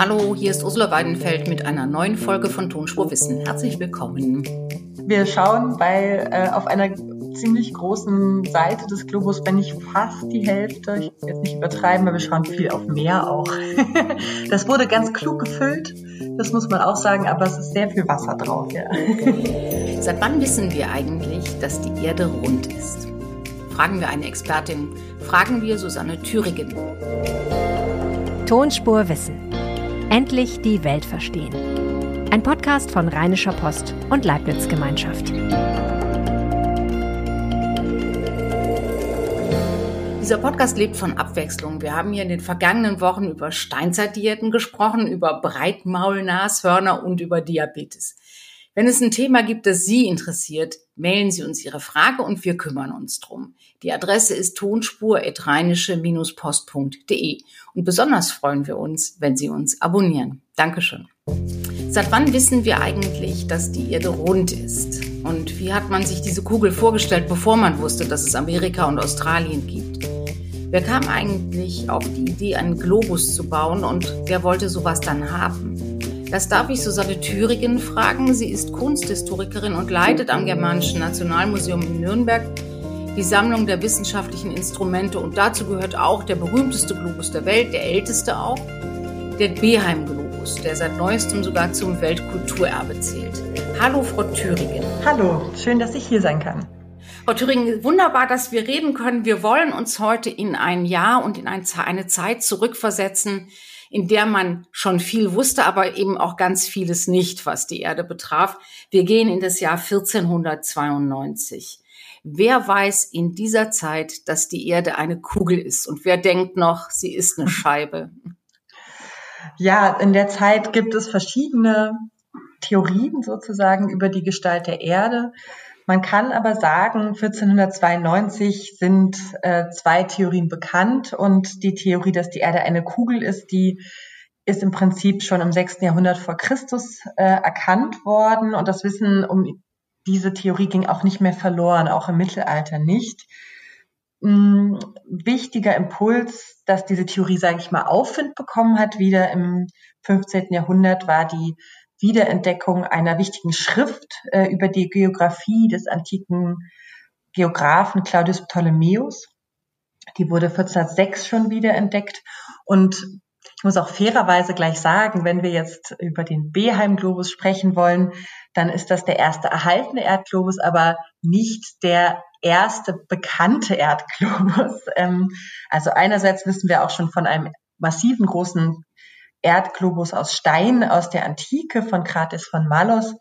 Hallo, hier ist Ursula Weidenfeld mit einer neuen Folge von Tonspur Wissen. Herzlich willkommen. Wir schauen bei, äh, auf einer ziemlich großen Seite des Globus, wenn nicht fast die Hälfte, ich will jetzt nicht übertreiben, aber wir schauen viel auf Meer auch. das wurde ganz klug gefüllt, das muss man auch sagen, aber es ist sehr viel Wasser drauf. Ja. Seit wann wissen wir eigentlich, dass die Erde rund ist? Fragen wir eine Expertin, fragen wir Susanne Thüringen. Tonspur Wissen. Endlich die Welt verstehen. Ein Podcast von Rheinischer Post und Leibniz Gemeinschaft. Dieser Podcast lebt von Abwechslung. Wir haben hier in den vergangenen Wochen über Steinzeitdiäten gesprochen, über Breitmaulnashörner und über Diabetes. Wenn es ein Thema gibt, das Sie interessiert, mailen Sie uns Ihre Frage und wir kümmern uns drum. Die Adresse ist tonspur-post.de und besonders freuen wir uns, wenn Sie uns abonnieren. Dankeschön. Seit wann wissen wir eigentlich, dass die Erde rund ist? Und wie hat man sich diese Kugel vorgestellt, bevor man wusste, dass es Amerika und Australien gibt? Wer kam eigentlich auf die Idee, einen Globus zu bauen und wer wollte sowas dann haben? Das darf ich Susanne Thüringen fragen. Sie ist Kunsthistorikerin und leitet am Germanischen Nationalmuseum in Nürnberg die Sammlung der wissenschaftlichen Instrumente. Und dazu gehört auch der berühmteste Globus der Welt, der älteste auch, der Beheim-Globus, der seit neuestem sogar zum Weltkulturerbe zählt. Hallo, Frau Thüringen. Hallo, schön, dass ich hier sein kann. Frau Thüringen, wunderbar, dass wir reden können. Wir wollen uns heute in ein Jahr und in eine Zeit zurückversetzen, in der man schon viel wusste, aber eben auch ganz vieles nicht, was die Erde betraf. Wir gehen in das Jahr 1492. Wer weiß in dieser Zeit, dass die Erde eine Kugel ist? Und wer denkt noch, sie ist eine Scheibe? Ja, in der Zeit gibt es verschiedene Theorien sozusagen über die Gestalt der Erde. Man kann aber sagen, 1492 sind äh, zwei Theorien bekannt und die Theorie, dass die Erde eine Kugel ist, die ist im Prinzip schon im 6. Jahrhundert vor Christus äh, erkannt worden und das Wissen um diese Theorie ging auch nicht mehr verloren, auch im Mittelalter nicht. Hm, wichtiger Impuls, dass diese Theorie, sage ich mal, Aufwind bekommen hat, wieder im 15. Jahrhundert, war die Wiederentdeckung einer wichtigen Schrift äh, über die Geografie des antiken Geographen Claudius Ptolemäus. Die wurde 1406 schon wiederentdeckt und ich muss auch fairerweise gleich sagen, wenn wir jetzt über den Beheim-Globus sprechen wollen, dann ist das der erste erhaltene Erdglobus, aber nicht der erste bekannte Erdglobus. Ähm, also einerseits wissen wir auch schon von einem massiven großen Erdglobus aus Stein aus der Antike von Krates von Malos.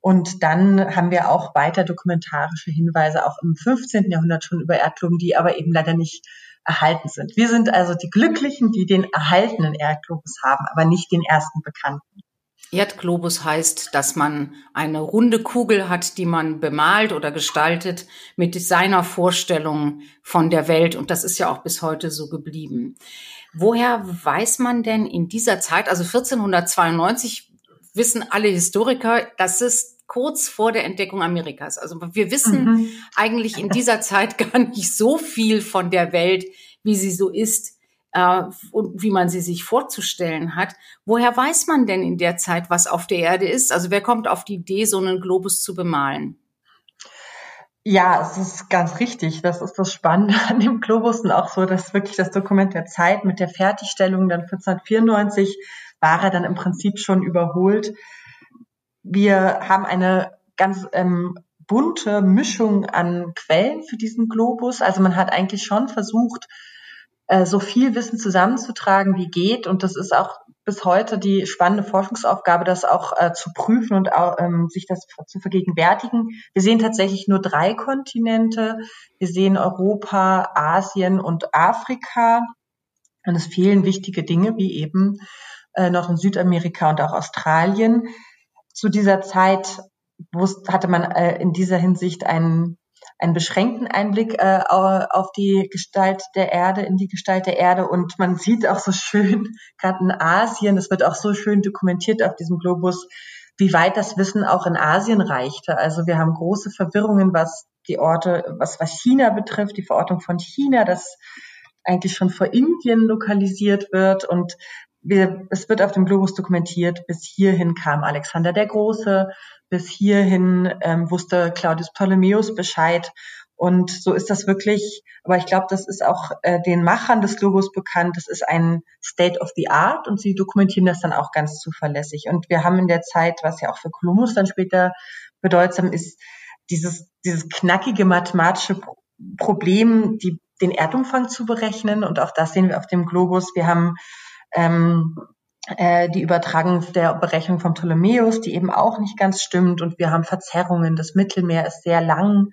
Und dann haben wir auch weiter dokumentarische Hinweise auch im 15. Jahrhundert schon über Erdgloben, die aber eben leider nicht erhalten sind. Wir sind also die Glücklichen, die den erhaltenen Erdglobus haben, aber nicht den ersten bekannten. Erdglobus heißt, dass man eine runde Kugel hat, die man bemalt oder gestaltet mit seiner Vorstellung von der Welt. Und das ist ja auch bis heute so geblieben. Woher weiß man denn in dieser Zeit, also 1492, wissen alle Historiker, dass es kurz vor der Entdeckung Amerikas. Also wir wissen mhm. eigentlich in dieser Zeit gar nicht so viel von der Welt, wie sie so ist äh, und wie man sie sich vorzustellen hat. Woher weiß man denn in der Zeit, was auf der Erde ist? Also wer kommt auf die Idee, so einen Globus zu bemalen? Ja, es ist ganz richtig. Das ist das Spannende an dem Globus und auch so, dass wirklich das Dokument der Zeit mit der Fertigstellung dann 1494 war er dann im Prinzip schon überholt. Wir haben eine ganz ähm, bunte Mischung an Quellen für diesen Globus. Also man hat eigentlich schon versucht, äh, so viel Wissen zusammenzutragen, wie geht. Und das ist auch bis heute die spannende Forschungsaufgabe, das auch äh, zu prüfen und auch, ähm, sich das zu vergegenwärtigen. Wir sehen tatsächlich nur drei Kontinente. Wir sehen Europa, Asien und Afrika. Und es fehlen wichtige Dinge wie eben äh, noch in Südamerika und auch Australien. Zu dieser Zeit hatte man äh, in dieser Hinsicht einen einen beschränkten Einblick äh, auf die Gestalt der Erde, in die Gestalt der Erde. Und man sieht auch so schön, gerade in Asien, das wird auch so schön dokumentiert auf diesem Globus, wie weit das Wissen auch in Asien reichte. Also wir haben große Verwirrungen, was die Orte, was, was China betrifft, die Verortung von China, das eigentlich schon vor Indien lokalisiert wird und wir, es wird auf dem Globus dokumentiert, bis hierhin kam Alexander der Große, bis hierhin ähm, wusste Claudius Ptolemäus Bescheid. Und so ist das wirklich, aber ich glaube, das ist auch äh, den Machern des Globus bekannt. Das ist ein State of the Art und sie dokumentieren das dann auch ganz zuverlässig. Und wir haben in der Zeit, was ja auch für Kolumbus dann später bedeutsam ist, dieses, dieses knackige mathematische Problem, die, den Erdumfang zu berechnen. Und auch das sehen wir auf dem Globus. Wir haben ähm, äh, die Übertragung der Berechnung von Ptolemäus, die eben auch nicht ganz stimmt. Und wir haben Verzerrungen. Das Mittelmeer ist sehr lang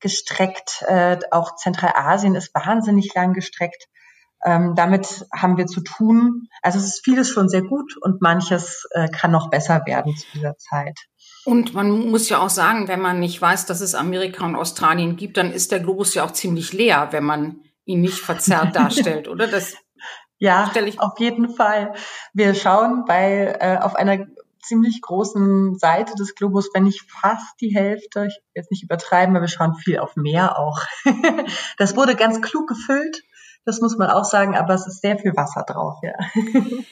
gestreckt. Äh, auch Zentralasien ist wahnsinnig lang gestreckt. Ähm, damit haben wir zu tun. Also es ist vieles schon sehr gut und manches äh, kann noch besser werden zu dieser Zeit. Und man muss ja auch sagen, wenn man nicht weiß, dass es Amerika und Australien gibt, dann ist der Globus ja auch ziemlich leer, wenn man ihn nicht verzerrt darstellt, oder? Das ja, ich auf jeden Fall. Wir schauen bei äh, auf einer ziemlich großen Seite des Globus, wenn nicht fast die Hälfte, ich will jetzt nicht übertreiben, aber wir schauen viel auf Meer auch. das wurde ganz klug gefüllt, das muss man auch sagen, aber es ist sehr viel Wasser drauf, ja.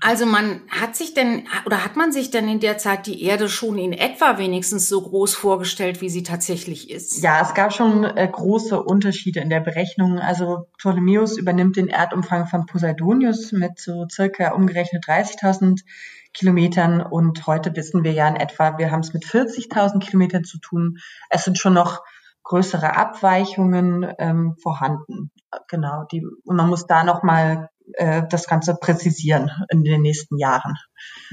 Also man hat sich denn oder hat man sich denn in der Zeit die Erde schon in etwa wenigstens so groß vorgestellt, wie sie tatsächlich ist? Ja, es gab schon äh, große Unterschiede in der Berechnung. Also Ptolemäus übernimmt den Erdumfang von Poseidonius mit so circa umgerechnet 30.000 Kilometern und heute wissen wir ja in etwa, wir haben es mit 40.000 Kilometern zu tun. Es sind schon noch größere Abweichungen ähm, vorhanden. Genau, die, und man muss da noch mal äh, das Ganze präzisieren in den nächsten Jahren.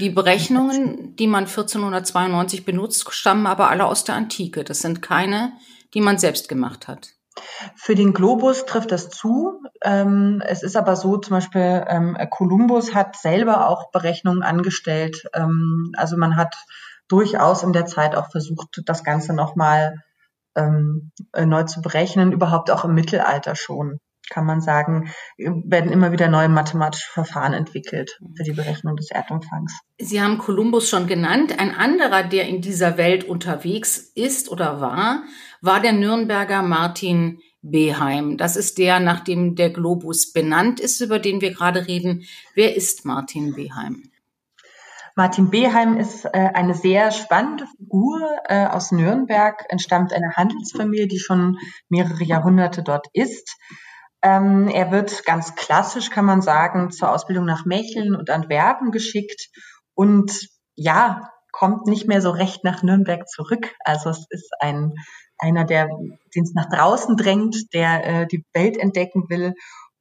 Die Berechnungen, die man 1492 benutzt, stammen aber alle aus der Antike. Das sind keine, die man selbst gemacht hat. Für den Globus trifft das zu. Ähm, es ist aber so, zum Beispiel ähm, Kolumbus hat selber auch Berechnungen angestellt. Ähm, also man hat durchaus in der Zeit auch versucht, das Ganze nochmal ähm, neu zu berechnen, überhaupt auch im Mittelalter schon kann man sagen, werden immer wieder neue mathematische Verfahren entwickelt für die Berechnung des Erdumfangs. Sie haben Kolumbus schon genannt. Ein anderer, der in dieser Welt unterwegs ist oder war, war der Nürnberger Martin Beheim. Das ist der, nach dem der Globus benannt ist, über den wir gerade reden. Wer ist Martin Beheim? Martin Beheim ist äh, eine sehr spannende Figur äh, aus Nürnberg, entstammt einer Handelsfamilie, die schon mehrere Jahrhunderte dort ist. Ähm, er wird ganz klassisch, kann man sagen, zur Ausbildung nach Mecheln und Antwerpen geschickt und ja, kommt nicht mehr so recht nach Nürnberg zurück. Also es ist ein einer, der den es nach draußen drängt, der äh, die Welt entdecken will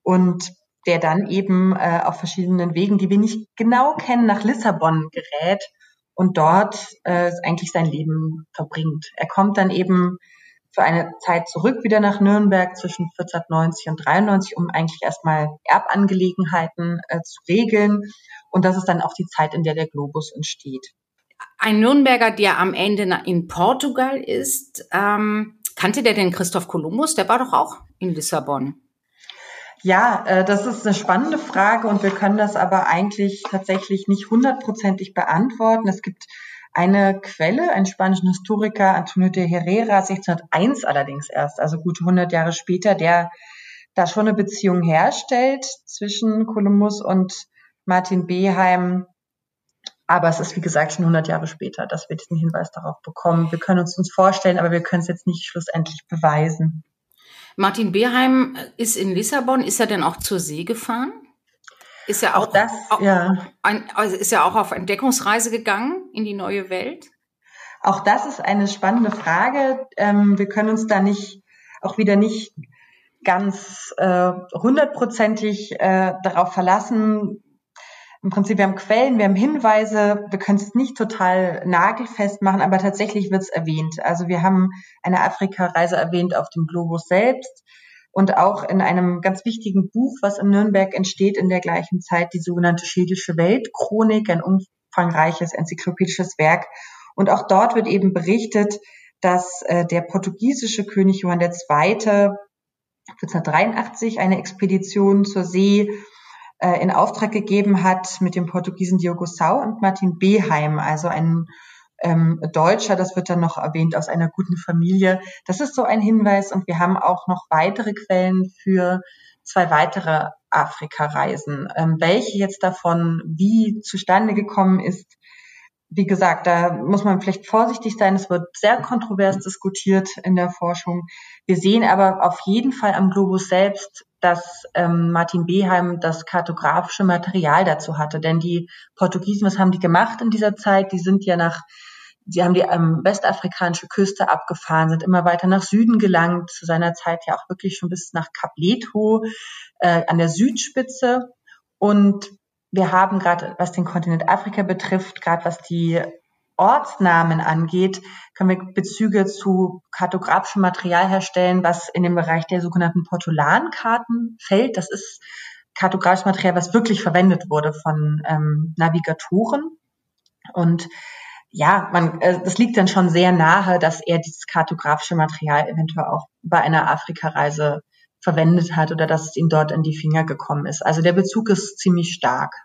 und der dann eben äh, auf verschiedenen Wegen, die wir nicht genau kennen, nach Lissabon gerät und dort äh, eigentlich sein Leben verbringt. Er kommt dann eben für eine Zeit zurück wieder nach Nürnberg zwischen 1490 und 93, um eigentlich erstmal Erbangelegenheiten äh, zu regeln. Und das ist dann auch die Zeit, in der der Globus entsteht. Ein Nürnberger, der am Ende in Portugal ist, ähm, kannte der denn Christoph Kolumbus? Der war doch auch in Lissabon. Ja, äh, das ist eine spannende Frage und wir können das aber eigentlich tatsächlich nicht hundertprozentig beantworten. Es gibt eine Quelle, einen spanischen Historiker, Antonio de Herrera, 1601 allerdings erst, also gute 100 Jahre später, der da schon eine Beziehung herstellt zwischen Kolumbus und Martin Beheim. Aber es ist, wie gesagt, schon 100 Jahre später, dass wir diesen Hinweis darauf bekommen. Wir können uns uns vorstellen, aber wir können es jetzt nicht schlussendlich beweisen. Martin Beheim ist in Lissabon. Ist er denn auch zur See gefahren? Ist ja auch, auch das, auch, ja. Ein, also ist ja auch auf Entdeckungsreise gegangen in die neue Welt. Auch das ist eine spannende Frage. Ähm, wir können uns da nicht, auch wieder nicht ganz äh, hundertprozentig äh, darauf verlassen. Im Prinzip, wir haben Quellen, wir haben Hinweise, wir können es nicht total nagelfest machen, aber tatsächlich wird es erwähnt. Also wir haben eine Afrika-Reise erwähnt auf dem Globus selbst und auch in einem ganz wichtigen Buch, was in Nürnberg entsteht in der gleichen Zeit, die sogenannte Schädische Weltchronik, ein umfangreiches enzyklopädisches Werk. Und auch dort wird eben berichtet, dass äh, der portugiesische König Johann II. 1483 eine Expedition zur See äh, in Auftrag gegeben hat mit dem Portugiesen Diogo Sau und Martin Beheim, also ein ähm, Deutscher, das wird dann noch erwähnt, aus einer guten Familie. Das ist so ein Hinweis und wir haben auch noch weitere Quellen für zwei weitere Afrika-Reisen. Ähm, welche jetzt davon wie zustande gekommen ist, wie gesagt, da muss man vielleicht vorsichtig sein. Es wird sehr kontrovers diskutiert in der Forschung. Wir sehen aber auf jeden Fall am Globus selbst, dass ähm, Martin Beheim das kartografische Material dazu hatte. Denn die Portugiesen, was haben die gemacht in dieser Zeit? Die sind ja nach, sie haben die ähm, westafrikanische Küste abgefahren, sind immer weiter nach Süden gelangt, zu seiner Zeit ja auch wirklich schon bis nach Kap Leto äh, an der Südspitze. Und wir haben gerade, was den Kontinent Afrika betrifft, gerade was die Ortsnamen angeht, können wir Bezüge zu kartografischem Material herstellen, was in den Bereich der sogenannten Portolankarten fällt. Das ist kartografisches Material, was wirklich verwendet wurde von ähm, Navigatoren. Und ja, man, äh, das liegt dann schon sehr nahe, dass er dieses kartografische Material eventuell auch bei einer Afrikareise verwendet hat oder dass es ihm dort in die Finger gekommen ist. Also der Bezug ist ziemlich stark.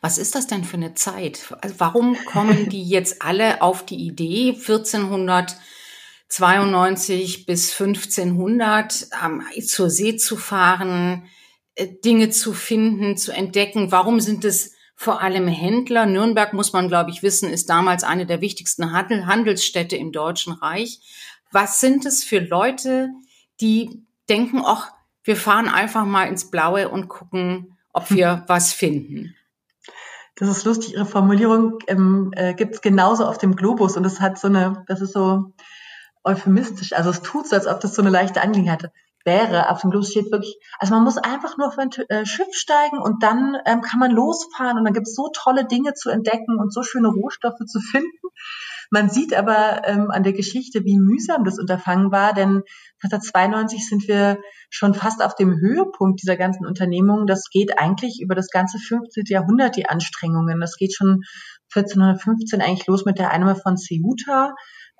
Was ist das denn für eine Zeit? Also warum kommen die jetzt alle auf die Idee, 1492 bis 1500 ähm, zur See zu fahren, äh, Dinge zu finden, zu entdecken? Warum sind es vor allem Händler? Nürnberg, muss man, glaube ich, wissen, ist damals eine der wichtigsten Handelsstädte im Deutschen Reich. Was sind es für Leute, die denken, ach, wir fahren einfach mal ins Blaue und gucken, ob wir was finden. Das ist lustig, Ihre Formulierung ähm, äh, gibt es genauso auf dem Globus und es hat so eine, das ist so euphemistisch, also es tut so, als ob das so eine leichte Angelegenheit wäre. Auf dem Globus steht wirklich, also man muss einfach nur auf ein äh, Schiff steigen und dann ähm, kann man losfahren und dann gibt es so tolle Dinge zu entdecken und so schöne Rohstoffe zu finden. Man sieht aber ähm, an der Geschichte, wie mühsam das Unterfangen war, denn 1992 sind wir schon fast auf dem Höhepunkt dieser ganzen Unternehmung. Das geht eigentlich über das ganze 15. Jahrhundert, die Anstrengungen. Das geht schon 1415 eigentlich los mit der Einnahme von Ceuta.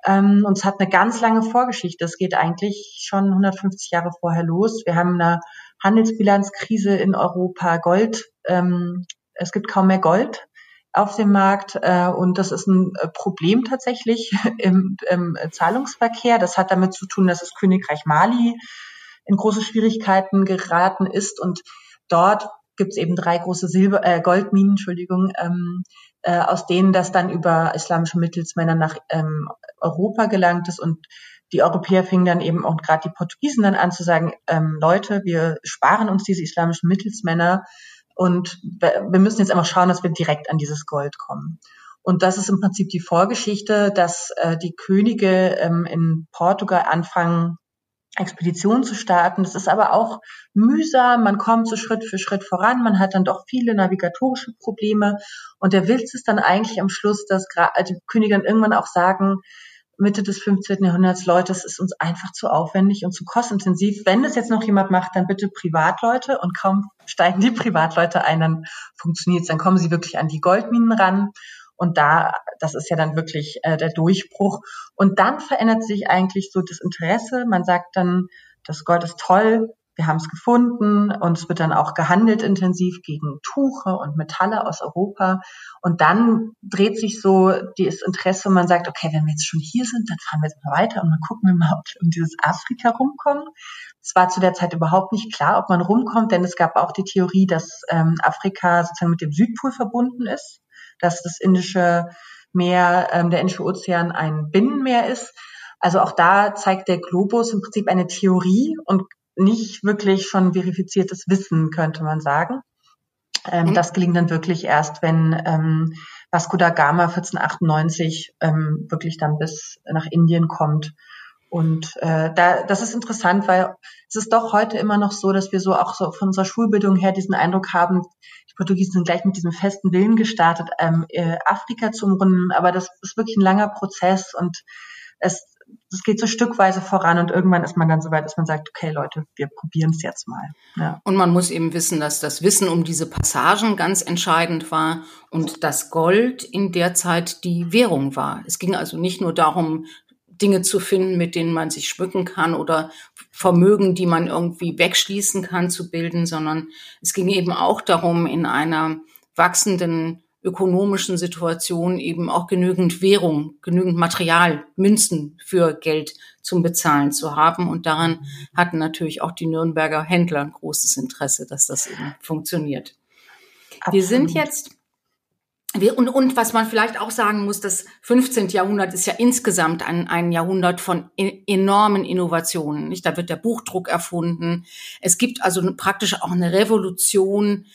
Ähm, und es hat eine ganz lange Vorgeschichte. Es geht eigentlich schon 150 Jahre vorher los. Wir haben eine Handelsbilanzkrise in Europa, Gold. Ähm, es gibt kaum mehr Gold auf dem Markt äh, und das ist ein äh, Problem tatsächlich im, im Zahlungsverkehr. Das hat damit zu tun, dass das Königreich Mali in große Schwierigkeiten geraten ist und dort gibt es eben drei große Silber äh, Goldminen, Entschuldigung, ähm, äh, aus denen das dann über islamische Mittelsmänner nach ähm, Europa gelangt ist und die Europäer fingen dann eben auch gerade die Portugiesen dann an zu sagen, ähm, Leute, wir sparen uns diese islamischen Mittelsmänner und wir müssen jetzt einfach schauen, dass wir direkt an dieses Gold kommen. Und das ist im Prinzip die Vorgeschichte, dass äh, die Könige ähm, in Portugal anfangen, Expeditionen zu starten. Das ist aber auch mühsam. Man kommt so Schritt für Schritt voran. Man hat dann doch viele navigatorische Probleme. Und der Witz ist dann eigentlich am Schluss, dass die Könige dann irgendwann auch sagen, Mitte des 15. Jahrhunderts, Leute, es ist uns einfach zu aufwendig und zu kostintensiv. Wenn das jetzt noch jemand macht, dann bitte Privatleute und kaum steigen die Privatleute ein, dann funktioniert es, dann kommen sie wirklich an die Goldminen ran. Und da, das ist ja dann wirklich äh, der Durchbruch. Und dann verändert sich eigentlich so das Interesse. Man sagt dann, das Gold ist toll, wir haben es gefunden und es wird dann auch gehandelt intensiv gegen Tuche und Metalle aus Europa. Und dann dreht sich so das Interesse man sagt, okay, wenn wir jetzt schon hier sind, dann fahren wir jetzt mal weiter und dann gucken wir mal, ob wir um dieses Afrika rumkommen. Es war zu der Zeit überhaupt nicht klar, ob man rumkommt, denn es gab auch die Theorie, dass ähm, Afrika sozusagen mit dem Südpol verbunden ist, dass das Indische Meer, ähm, der Indische Ozean ein Binnenmeer ist. Also auch da zeigt der Globus im Prinzip eine Theorie und nicht wirklich schon verifiziertes Wissen, könnte man sagen. Ähm, mhm. Das gelingt dann wirklich erst, wenn ähm, Vasco da Gama 1498 ähm, wirklich dann bis nach Indien kommt. Und äh, da, das ist interessant, weil es ist doch heute immer noch so, dass wir so auch so von unserer Schulbildung her diesen Eindruck haben, die Portugiesen sind gleich mit diesem festen Willen gestartet, ähm, äh, Afrika zu umrunden. Aber das ist wirklich ein langer Prozess und es es geht so stückweise voran und irgendwann ist man dann so weit, dass man sagt, okay Leute, wir probieren es jetzt mal. Ja. Und man muss eben wissen, dass das Wissen um diese Passagen ganz entscheidend war und dass Gold in der Zeit die Währung war. Es ging also nicht nur darum, Dinge zu finden, mit denen man sich schmücken kann oder Vermögen, die man irgendwie wegschließen kann, zu bilden, sondern es ging eben auch darum, in einer wachsenden ökonomischen Situation eben auch genügend Währung, genügend Material, Münzen für Geld zum Bezahlen zu haben. Und daran hatten natürlich auch die Nürnberger Händler ein großes Interesse, dass das eben funktioniert. Absolut. Wir sind jetzt wir, und, und was man vielleicht auch sagen muss, das 15. Jahrhundert ist ja insgesamt ein, ein Jahrhundert von enormen Innovationen. Nicht? Da wird der Buchdruck erfunden. Es gibt also praktisch auch eine Revolution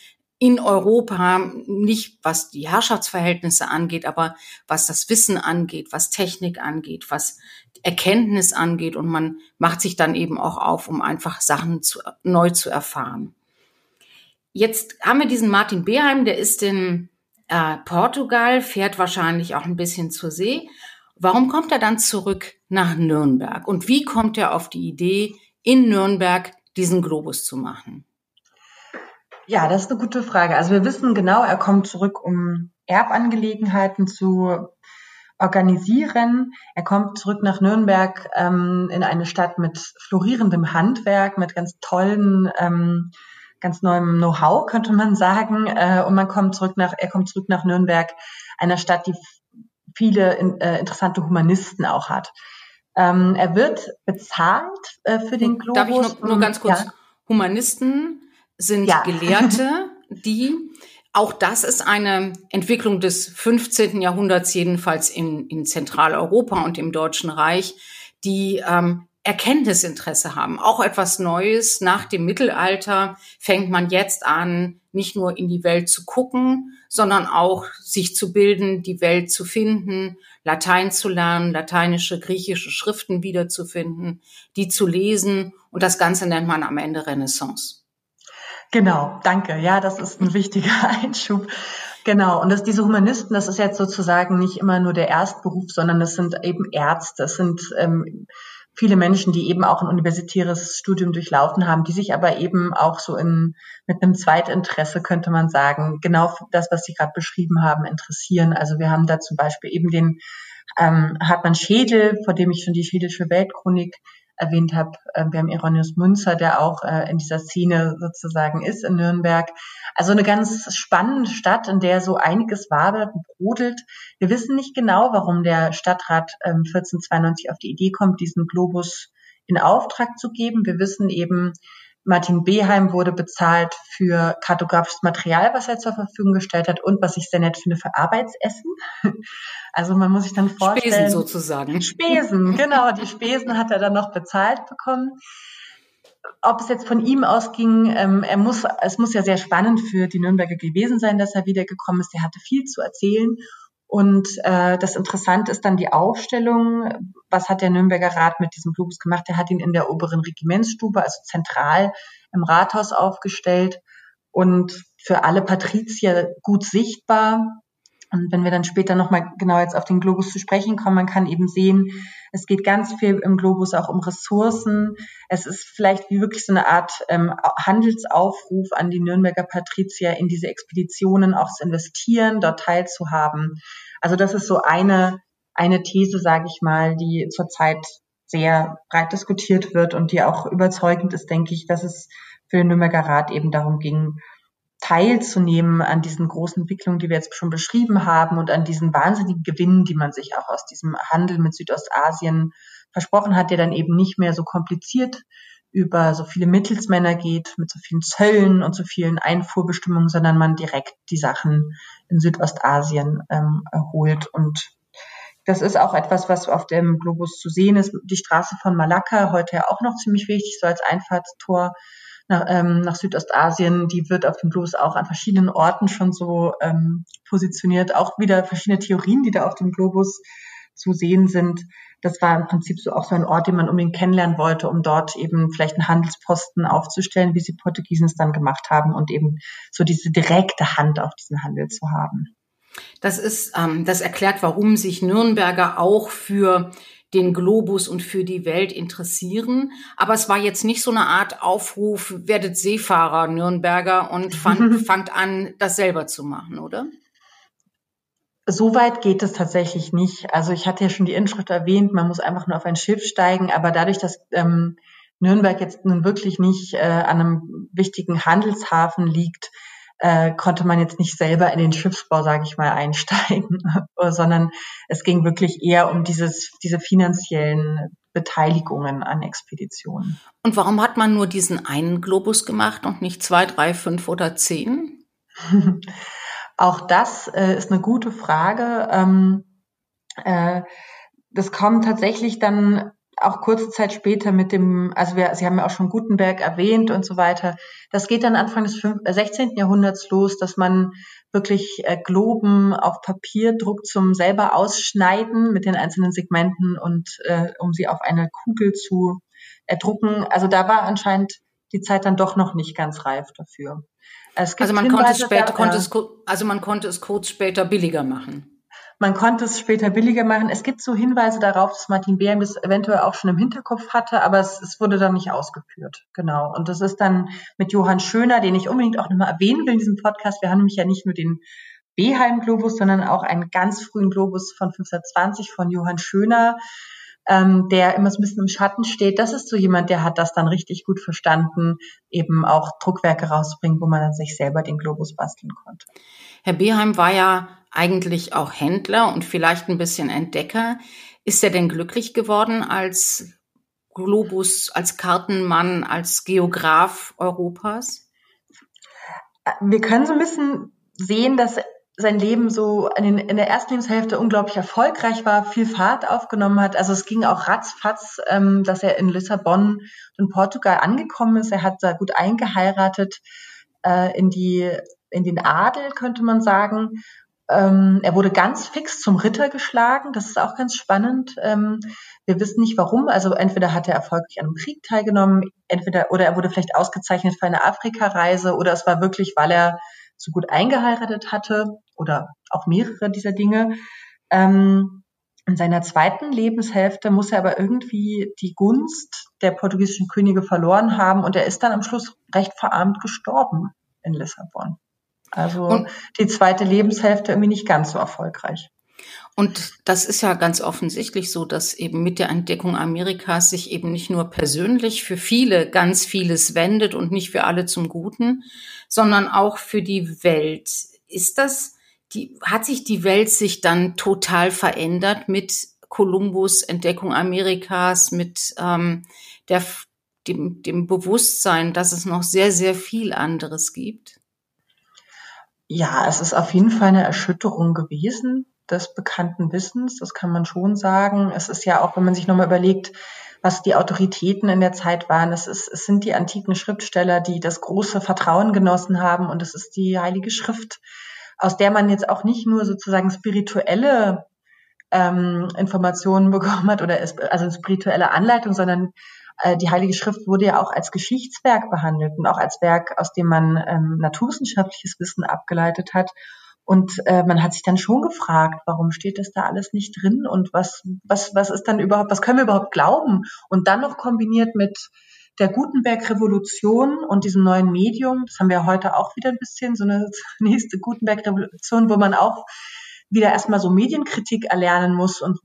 in Europa, nicht was die Herrschaftsverhältnisse angeht, aber was das Wissen angeht, was Technik angeht, was Erkenntnis angeht. Und man macht sich dann eben auch auf, um einfach Sachen zu, neu zu erfahren. Jetzt haben wir diesen Martin Beheim, der ist in äh, Portugal, fährt wahrscheinlich auch ein bisschen zur See. Warum kommt er dann zurück nach Nürnberg? Und wie kommt er auf die Idee, in Nürnberg diesen Globus zu machen? Ja, das ist eine gute Frage. Also wir wissen genau, er kommt zurück, um Erbangelegenheiten zu organisieren. Er kommt zurück nach Nürnberg ähm, in eine Stadt mit florierendem Handwerk, mit ganz tollen, ähm, ganz neuem Know-how, könnte man sagen. Äh, und man kommt zurück nach, er kommt zurück nach Nürnberg, einer Stadt, die viele in, äh, interessante Humanisten auch hat. Ähm, er wird bezahlt äh, für den Globus. Darf ich nur, nur ganz kurz? Ja. Humanisten sind ja. Gelehrte, die auch das ist eine Entwicklung des 15. Jahrhunderts, jedenfalls in, in Zentraleuropa und im Deutschen Reich, die ähm, Erkenntnisinteresse haben. Auch etwas Neues. Nach dem Mittelalter fängt man jetzt an, nicht nur in die Welt zu gucken, sondern auch sich zu bilden, die Welt zu finden, Latein zu lernen, lateinische, griechische Schriften wiederzufinden, die zu lesen. Und das Ganze nennt man am Ende Renaissance. Genau, danke. Ja, das ist ein wichtiger Einschub. Genau, und dass diese Humanisten, das ist jetzt sozusagen nicht immer nur der Erstberuf, sondern es sind eben Ärzte, es sind ähm, viele Menschen, die eben auch ein universitäres Studium durchlaufen haben, die sich aber eben auch so in, mit einem Zweitinteresse, könnte man sagen, genau das, was Sie gerade beschrieben haben, interessieren. Also wir haben da zum Beispiel eben den ähm, Hartmann Schädel, vor dem ich schon die Schädelsche Weltchronik erwähnt habe. Äh, wir haben Ironius Münzer, der auch äh, in dieser Szene sozusagen ist in Nürnberg. Also eine ganz spannende Stadt, in der so einiges wabert und brodelt. Wir wissen nicht genau, warum der Stadtrat 1492 ähm, auf die Idee kommt, diesen Globus in Auftrag zu geben. Wir wissen eben, Martin Beheim wurde bezahlt für kartografisches Material, was er zur Verfügung gestellt hat und was ich sehr nett finde für Arbeitsessen. Also man muss sich dann vorstellen. Spesen sozusagen. Spesen, genau. Die Spesen hat er dann noch bezahlt bekommen. Ob es jetzt von ihm ausging, ähm, er muss, es muss ja sehr spannend für die Nürnberger gewesen sein, dass er wiedergekommen ist. Er hatte viel zu erzählen und äh, das Interessante ist dann die Aufstellung. Was hat der Nürnberger Rat mit diesem Globus gemacht? Er hat ihn in der oberen Regimentsstube, also zentral im Rathaus aufgestellt und für alle Patrizier gut sichtbar. Und wenn wir dann später nochmal genau jetzt auf den Globus zu sprechen kommen, man kann eben sehen, es geht ganz viel im Globus auch um Ressourcen. Es ist vielleicht wie wirklich so eine Art ähm, Handelsaufruf an die Nürnberger Patrizier, in diese Expeditionen auch zu investieren, dort teilzuhaben. Also das ist so eine, eine These, sage ich mal, die zurzeit sehr breit diskutiert wird und die auch überzeugend ist, denke ich, dass es für den Nürnberger Rat eben darum ging, teilzunehmen an diesen großen Entwicklungen, die wir jetzt schon beschrieben haben und an diesen wahnsinnigen Gewinnen, die man sich auch aus diesem Handel mit Südostasien versprochen hat, der dann eben nicht mehr so kompliziert über so viele Mittelsmänner geht, mit so vielen Zöllen und so vielen Einfuhrbestimmungen, sondern man direkt die Sachen in Südostasien ähm, erholt. Und das ist auch etwas, was auf dem Globus zu sehen ist. Die Straße von Malakka, heute ja auch noch ziemlich wichtig, so als Einfahrtstor nach, ähm, nach Südostasien, die wird auf dem Globus auch an verschiedenen Orten schon so ähm, positioniert. Auch wieder verschiedene Theorien, die da auf dem Globus zu sehen sind. Das war im Prinzip so auch so ein Ort, den man unbedingt kennenlernen wollte, um dort eben vielleicht einen Handelsposten aufzustellen, wie sie Portugiesen es dann gemacht haben und eben so diese direkte Hand auf diesen Handel zu haben. Das ist, ähm, das erklärt, warum sich Nürnberger auch für den Globus und für die Welt interessieren. Aber es war jetzt nicht so eine Art Aufruf, werdet Seefahrer, Nürnberger und fang, fangt an, das selber zu machen, oder? So weit geht es tatsächlich nicht. Also ich hatte ja schon die Inschrift erwähnt, man muss einfach nur auf ein Schiff steigen, aber dadurch, dass ähm, Nürnberg jetzt nun wirklich nicht äh, an einem wichtigen Handelshafen liegt, äh, konnte man jetzt nicht selber in den Schiffsbau, sage ich mal, einsteigen, sondern es ging wirklich eher um dieses, diese finanziellen Beteiligungen an Expeditionen. Und warum hat man nur diesen einen Globus gemacht und nicht zwei, drei, fünf oder zehn? Auch das äh, ist eine gute Frage. Ähm, äh, das kommt tatsächlich dann auch kurze Zeit später mit dem, also wir, Sie haben ja auch schon Gutenberg erwähnt und so weiter. Das geht dann Anfang des 16. Äh, Jahrhunderts los, dass man wirklich äh, Globen auf Papier druckt zum selber ausschneiden mit den einzelnen Segmenten und äh, um sie auf eine Kugel zu erdrucken. Also da war anscheinend die Zeit dann doch noch nicht ganz reif dafür. also man konnte es später, da, konnte es, also man konnte es kurz später billiger machen. Man konnte es später billiger machen. Es gibt so Hinweise darauf, dass Martin Behrm das eventuell auch schon im Hinterkopf hatte, aber es, es wurde dann nicht ausgeführt. Genau. Und das ist dann mit Johann Schöner, den ich unbedingt auch nochmal erwähnen will in diesem Podcast. Wir haben nämlich ja nicht nur den Beheim-Globus, sondern auch einen ganz frühen Globus von 1520 von Johann Schöner, ähm, der immer so ein bisschen im Schatten steht. Das ist so jemand, der hat das dann richtig gut verstanden, eben auch Druckwerke rausbringen, wo man dann sich selber den Globus basteln konnte. Herr Beheim war ja eigentlich auch Händler und vielleicht ein bisschen Entdecker. Ist er denn glücklich geworden als Globus, als Kartenmann, als Geograf Europas? Wir können so ein bisschen sehen, dass sein Leben so in, in, der ersten Lebenshälfte unglaublich erfolgreich war, viel Fahrt aufgenommen hat. Also es ging auch ratzfatz, ähm, dass er in Lissabon und Portugal angekommen ist. Er hat da gut eingeheiratet äh, in die in den Adel, könnte man sagen. Ähm, er wurde ganz fix zum Ritter geschlagen. Das ist auch ganz spannend. Ähm, wir wissen nicht warum. Also entweder hat er erfolgreich an einem Krieg teilgenommen, entweder oder er wurde vielleicht ausgezeichnet für eine Afrikareise oder es war wirklich, weil er so gut eingeheiratet hatte oder auch mehrere dieser Dinge. Ähm, in seiner zweiten Lebenshälfte muss er aber irgendwie die Gunst der portugiesischen Könige verloren haben und er ist dann am Schluss recht verarmt gestorben in Lissabon. Also und, die zweite Lebenshälfte irgendwie nicht ganz so erfolgreich. Und das ist ja ganz offensichtlich so, dass eben mit der Entdeckung Amerikas sich eben nicht nur persönlich für viele ganz vieles wendet und nicht für alle zum Guten, sondern auch für die Welt. Ist das, die, hat sich die Welt sich dann total verändert mit Kolumbus Entdeckung Amerikas, mit ähm, der, dem, dem Bewusstsein, dass es noch sehr, sehr viel anderes gibt? Ja, es ist auf jeden Fall eine Erschütterung gewesen des bekannten Wissens, das kann man schon sagen. Es ist ja auch, wenn man sich nochmal überlegt, was die Autoritäten in der Zeit waren. Es, ist, es sind die antiken Schriftsteller, die das große Vertrauen genossen haben und es ist die Heilige Schrift, aus der man jetzt auch nicht nur sozusagen spirituelle ähm, Informationen bekommen hat oder also spirituelle Anleitung, sondern die Heilige Schrift wurde ja auch als Geschichtswerk behandelt und auch als Werk, aus dem man ähm, naturwissenschaftliches Wissen abgeleitet hat. Und äh, man hat sich dann schon gefragt, warum steht das da alles nicht drin und was, was, was ist dann überhaupt, was können wir überhaupt glauben? Und dann noch kombiniert mit der Gutenberg-Revolution und diesem neuen Medium, das haben wir heute auch wieder ein bisschen, so eine nächste Gutenberg-Revolution, wo man auch wieder erstmal so Medienkritik erlernen muss und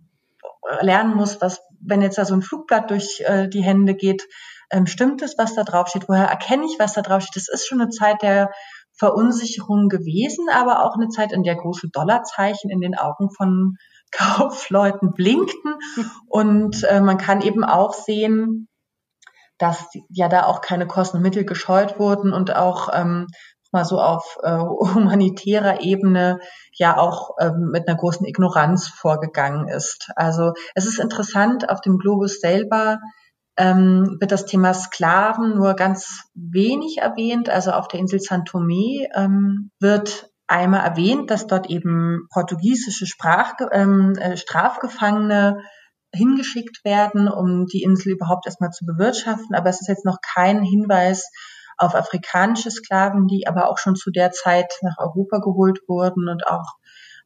lernen muss, was, wenn jetzt da so ein Flugblatt durch äh, die Hände geht, ähm, stimmt es, was da drauf steht? Woher erkenne ich, was da drauf steht? Das ist schon eine Zeit der Verunsicherung gewesen, aber auch eine Zeit, in der große Dollarzeichen in den Augen von Kaufleuten blinkten. Und äh, man kann eben auch sehen, dass ja da auch keine Kosten und Mittel gescheut wurden und auch ähm, mal so auf äh, humanitärer Ebene ja auch ähm, mit einer großen Ignoranz vorgegangen ist. Also es ist interessant, auf dem Globus selber ähm, wird das Thema Sklaven nur ganz wenig erwähnt. Also auf der Insel San Tomé ähm, wird einmal erwähnt, dass dort eben portugiesische Sprach, ähm, äh, Strafgefangene hingeschickt werden, um die Insel überhaupt erstmal zu bewirtschaften. Aber es ist jetzt noch kein Hinweis auf afrikanische Sklaven, die aber auch schon zu der Zeit nach Europa geholt wurden und auch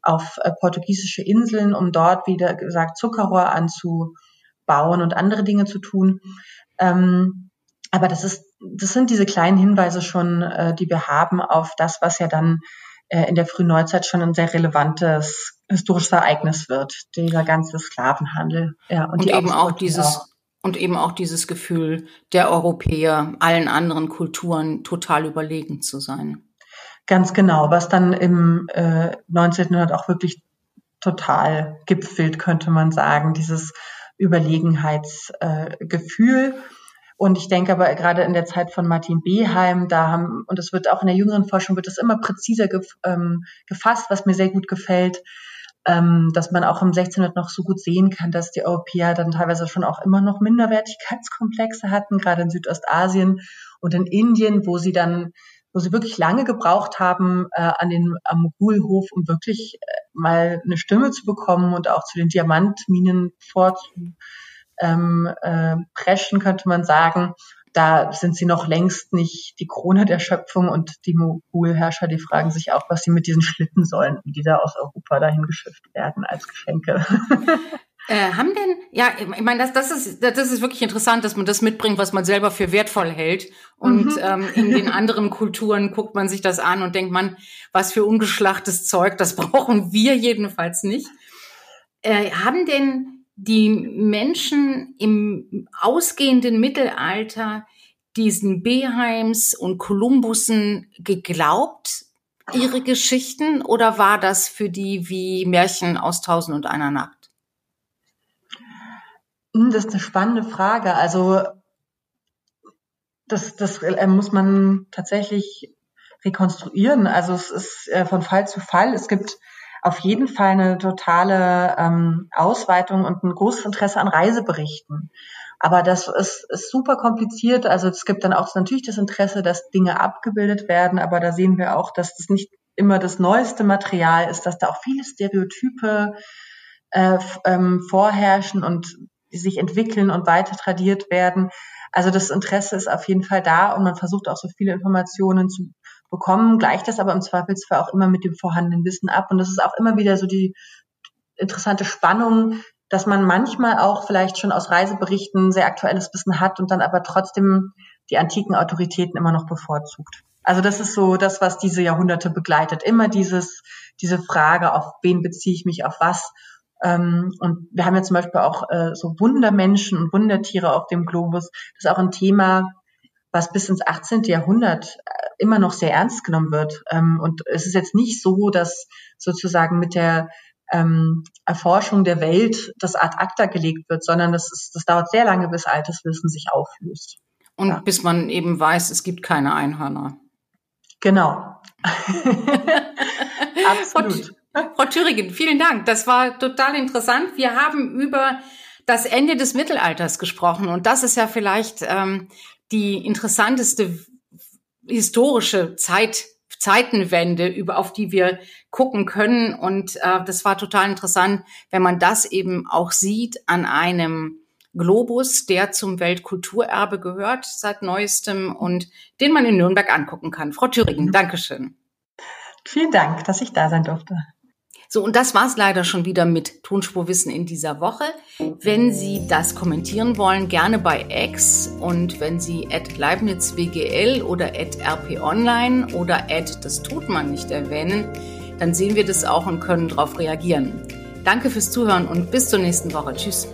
auf äh, portugiesische Inseln, um dort, wie gesagt, Zuckerrohr anzubauen und andere Dinge zu tun. Ähm, aber das ist, das sind diese kleinen Hinweise schon, äh, die wir haben auf das, was ja dann äh, in der frühen Neuzeit schon ein sehr relevantes historisches Ereignis wird, dieser ganze Sklavenhandel. Ja, und, und eben auch dieses und eben auch dieses Gefühl der Europäer, allen anderen Kulturen total überlegen zu sein. Ganz genau, was dann im äh, 19. Jahrhundert auch wirklich total gipfelt, könnte man sagen, dieses Überlegenheitsgefühl. Äh, und ich denke aber gerade in der Zeit von Martin Beheim, da haben, und es wird auch in der jüngeren Forschung, wird es immer präziser gef, ähm, gefasst, was mir sehr gut gefällt, ähm, dass man auch im 1600 noch so gut sehen kann, dass die Europäer dann teilweise schon auch immer noch Minderwertigkeitskomplexe hatten, gerade in Südostasien und in Indien, wo sie dann wo sie wirklich lange gebraucht haben äh, an den am Mogulhof, um wirklich äh, mal eine Stimme zu bekommen und auch zu den Diamantminen vorzupreschen, ähm, äh, preschen, könnte man sagen. Da sind sie noch längst nicht die Krone der Schöpfung und die Mogulherrscher, die fragen sich auch, was sie mit diesen Schlitten sollen, die da aus Europa dahin geschifft werden als Geschenke. Äh, haben denn, ja, ich meine, das, das, ist, das ist wirklich interessant, dass man das mitbringt, was man selber für wertvoll hält. Und mhm. ähm, in den anderen Kulturen guckt man sich das an und denkt man, was für ungeschlachtes Zeug, das brauchen wir jedenfalls nicht. Äh, haben denn die Menschen im ausgehenden Mittelalter diesen Beheims und Kolumbussen geglaubt, ihre Geschichten, oder war das für die wie Märchen aus Tausend und einer Nacht? Hm, das ist eine spannende Frage. Also das, das äh, muss man tatsächlich rekonstruieren. Also es ist äh, von Fall zu Fall. Es gibt auf jeden Fall eine totale ähm, Ausweitung und ein großes Interesse an Reiseberichten. Aber das ist, ist super kompliziert. Also es gibt dann auch natürlich das Interesse, dass Dinge abgebildet werden, aber da sehen wir auch, dass das nicht immer das neueste Material ist, dass da auch viele Stereotype äh, ähm, vorherrschen und die sich entwickeln und weiter tradiert werden. Also das Interesse ist auf jeden Fall da und man versucht auch so viele Informationen zu bekommen, gleicht das aber im Zweifelsfall auch immer mit dem vorhandenen Wissen ab. Und das ist auch immer wieder so die interessante Spannung, dass man manchmal auch vielleicht schon aus Reiseberichten sehr aktuelles Wissen hat und dann aber trotzdem die antiken Autoritäten immer noch bevorzugt. Also das ist so das, was diese Jahrhunderte begleitet. Immer dieses, diese Frage, auf wen beziehe ich mich, auf was ähm, und wir haben ja zum Beispiel auch äh, so Wundermenschen und Wundertiere auf dem Globus. Das ist auch ein Thema, was bis ins 18. Jahrhundert äh, immer noch sehr ernst genommen wird. Ähm, und es ist jetzt nicht so, dass sozusagen mit der ähm, Erforschung der Welt das ad acta gelegt wird, sondern das, ist, das dauert sehr lange, bis altes Wissen sich auflöst. Und ja. bis man eben weiß, es gibt keine Einhörner. Genau. Absolut. Frau Thüringen, vielen Dank. Das war total interessant. Wir haben über das Ende des Mittelalters gesprochen und das ist ja vielleicht ähm, die interessanteste historische Zeit, Zeitenwende, über, auf die wir gucken können. Und äh, das war total interessant, wenn man das eben auch sieht an einem Globus, der zum Weltkulturerbe gehört seit neuestem und den man in Nürnberg angucken kann. Frau Thüringen, mhm. Dankeschön. Vielen Dank, dass ich da sein durfte. So, und das war's leider schon wieder mit Tonspurwissen in dieser Woche. Wenn Sie das kommentieren wollen, gerne bei X und wenn Sie at LeibnizWGL oder at RPOnline oder at das tut man nicht erwähnen, dann sehen wir das auch und können darauf reagieren. Danke fürs Zuhören und bis zur nächsten Woche. Tschüss.